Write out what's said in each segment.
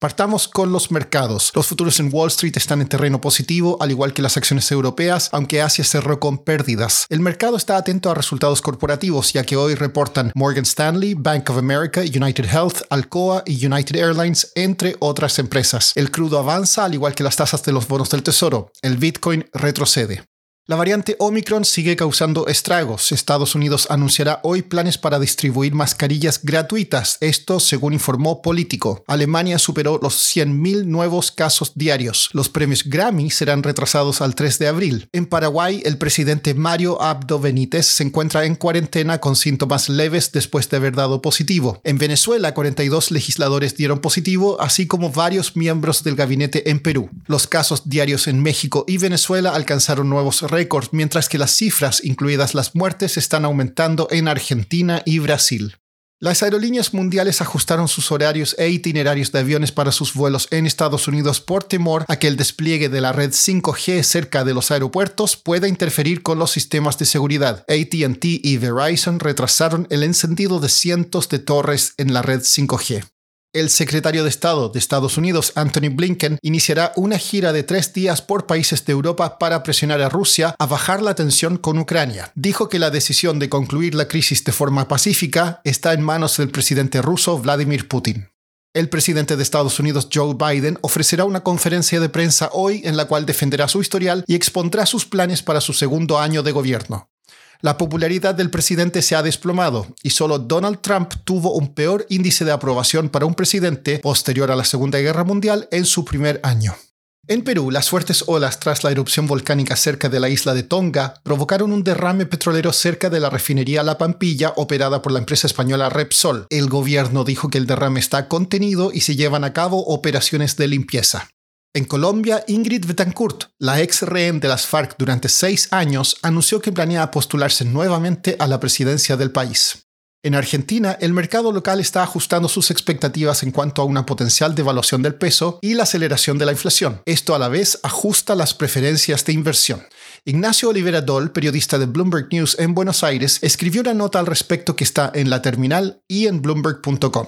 Partamos con los mercados. Los futuros en Wall Street están en terreno positivo, al igual que las acciones europeas, aunque Asia cerró con pérdidas. El mercado está atento a resultados corporativos, ya que hoy reportan Morgan Stanley, Bank of America, United Health, Alcoa y United Airlines, entre otras empresas. El crudo avanza, al igual que las tasas de los bonos del tesoro. El Bitcoin retrocede. La variante Omicron sigue causando estragos. Estados Unidos anunciará hoy planes para distribuir mascarillas gratuitas, esto según informó Político. Alemania superó los 100.000 nuevos casos diarios. Los premios Grammy serán retrasados al 3 de abril. En Paraguay, el presidente Mario Abdo Benítez se encuentra en cuarentena con síntomas leves después de haber dado positivo. En Venezuela, 42 legisladores dieron positivo, así como varios miembros del gabinete en Perú. Los casos diarios en México y Venezuela alcanzaron nuevos récords mientras que las cifras, incluidas las muertes, están aumentando en Argentina y Brasil. Las aerolíneas mundiales ajustaron sus horarios e itinerarios de aviones para sus vuelos en Estados Unidos por temor a que el despliegue de la red 5G cerca de los aeropuertos pueda interferir con los sistemas de seguridad. ATT y Verizon retrasaron el encendido de cientos de torres en la red 5G. El secretario de Estado de Estados Unidos, Anthony Blinken, iniciará una gira de tres días por países de Europa para presionar a Rusia a bajar la tensión con Ucrania. Dijo que la decisión de concluir la crisis de forma pacífica está en manos del presidente ruso Vladimir Putin. El presidente de Estados Unidos, Joe Biden, ofrecerá una conferencia de prensa hoy en la cual defenderá su historial y expondrá sus planes para su segundo año de gobierno. La popularidad del presidente se ha desplomado y solo Donald Trump tuvo un peor índice de aprobación para un presidente posterior a la Segunda Guerra Mundial en su primer año. En Perú, las fuertes olas tras la erupción volcánica cerca de la isla de Tonga provocaron un derrame petrolero cerca de la refinería La Pampilla operada por la empresa española Repsol. El gobierno dijo que el derrame está contenido y se llevan a cabo operaciones de limpieza. En Colombia, Ingrid Betancourt, la ex rehén de las FARC durante seis años, anunció que planea postularse nuevamente a la presidencia del país. En Argentina, el mercado local está ajustando sus expectativas en cuanto a una potencial devaluación del peso y la aceleración de la inflación. Esto a la vez ajusta las preferencias de inversión. Ignacio Olivera Doll, periodista de Bloomberg News en Buenos Aires, escribió una nota al respecto que está en la terminal y en bloomberg.com.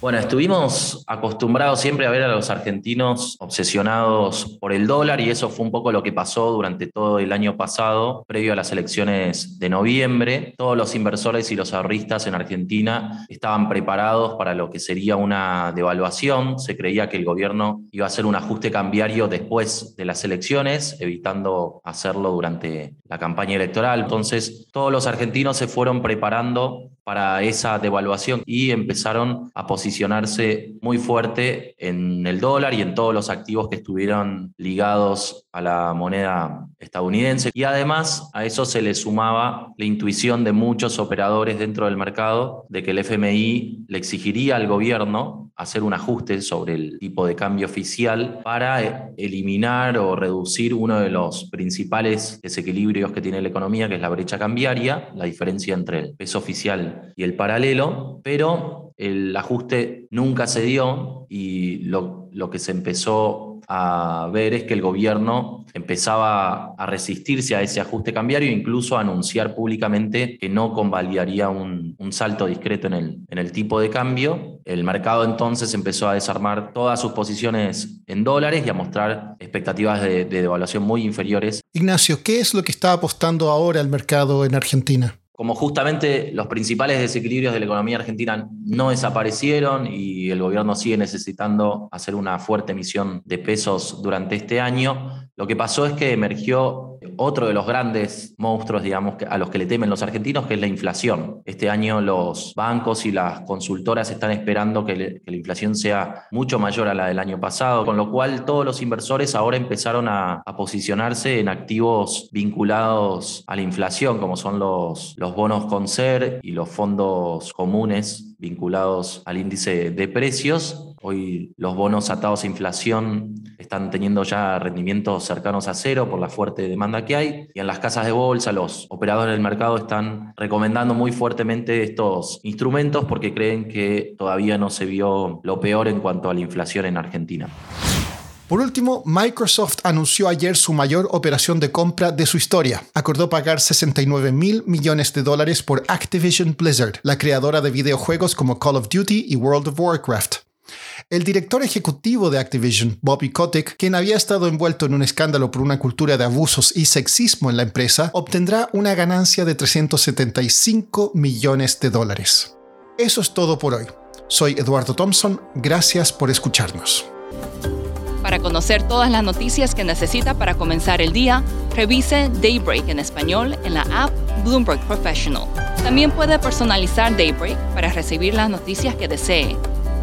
Bueno, estuvimos acostumbrados siempre a ver a los argentinos obsesionados por el dólar y eso fue un poco lo que pasó durante todo el año pasado, previo a las elecciones de noviembre. Todos los inversores y los ahorristas en Argentina estaban preparados para lo que sería una devaluación. Se creía que el gobierno iba a hacer un ajuste cambiario después de las elecciones, evitando hacerlo durante la campaña electoral. Entonces, todos los argentinos se fueron preparando para esa devaluación y empezaron a posicionarse muy fuerte en el dólar y en todos los activos que estuvieron ligados a la moneda estadounidense. Y además a eso se le sumaba la intuición de muchos operadores dentro del mercado de que el FMI le exigiría al gobierno hacer un ajuste sobre el tipo de cambio oficial para eliminar o reducir uno de los principales desequilibrios que tiene la economía, que es la brecha cambiaria, la diferencia entre el peso oficial y el paralelo, pero el ajuste nunca se dio y lo, lo que se empezó a ver es que el gobierno empezaba a resistirse a ese ajuste cambiario e incluso a anunciar públicamente que no convalidaría un, un, salto discreto en el, en el tipo de cambio. El mercado entonces empezó a desarmar todas sus posiciones en dólares y a mostrar expectativas de, de devaluación muy inferiores. Ignacio, ¿qué es lo que está apostando ahora el mercado en Argentina? Como justamente los principales desequilibrios de la economía argentina no desaparecieron y el gobierno sigue necesitando hacer una fuerte emisión de pesos durante este año, lo que pasó es que emergió otro de los grandes monstruos, digamos, a los que le temen los argentinos, que es la inflación. Este año los bancos y las consultoras están esperando que, la inflación sea mucho mayor a la del año pasado, con lo cual todos los inversores ahora empezaron a, posicionarse en activos vinculados a la inflación, como son los, los bonos con ser y los fondos comunes vinculados al índice de precios Hoy los bonos atados a inflación están teniendo ya rendimientos cercanos a cero por la fuerte demanda que hay. Y en las casas de bolsa, los operadores del mercado están recomendando muy fuertemente estos instrumentos porque creen que todavía no se vio lo peor en cuanto a la inflación en Argentina. Por último, Microsoft anunció ayer su mayor operación de compra de su historia. Acordó pagar 69 mil millones de dólares por Activision Blizzard, la creadora de videojuegos como Call of Duty y World of Warcraft. El director ejecutivo de Activision, Bobby Kotick, quien había estado envuelto en un escándalo por una cultura de abusos y sexismo en la empresa, obtendrá una ganancia de 375 millones de dólares. Eso es todo por hoy. Soy Eduardo Thompson, gracias por escucharnos. Para conocer todas las noticias que necesita para comenzar el día, revise Daybreak en español en la app Bloomberg Professional. También puede personalizar Daybreak para recibir las noticias que desee.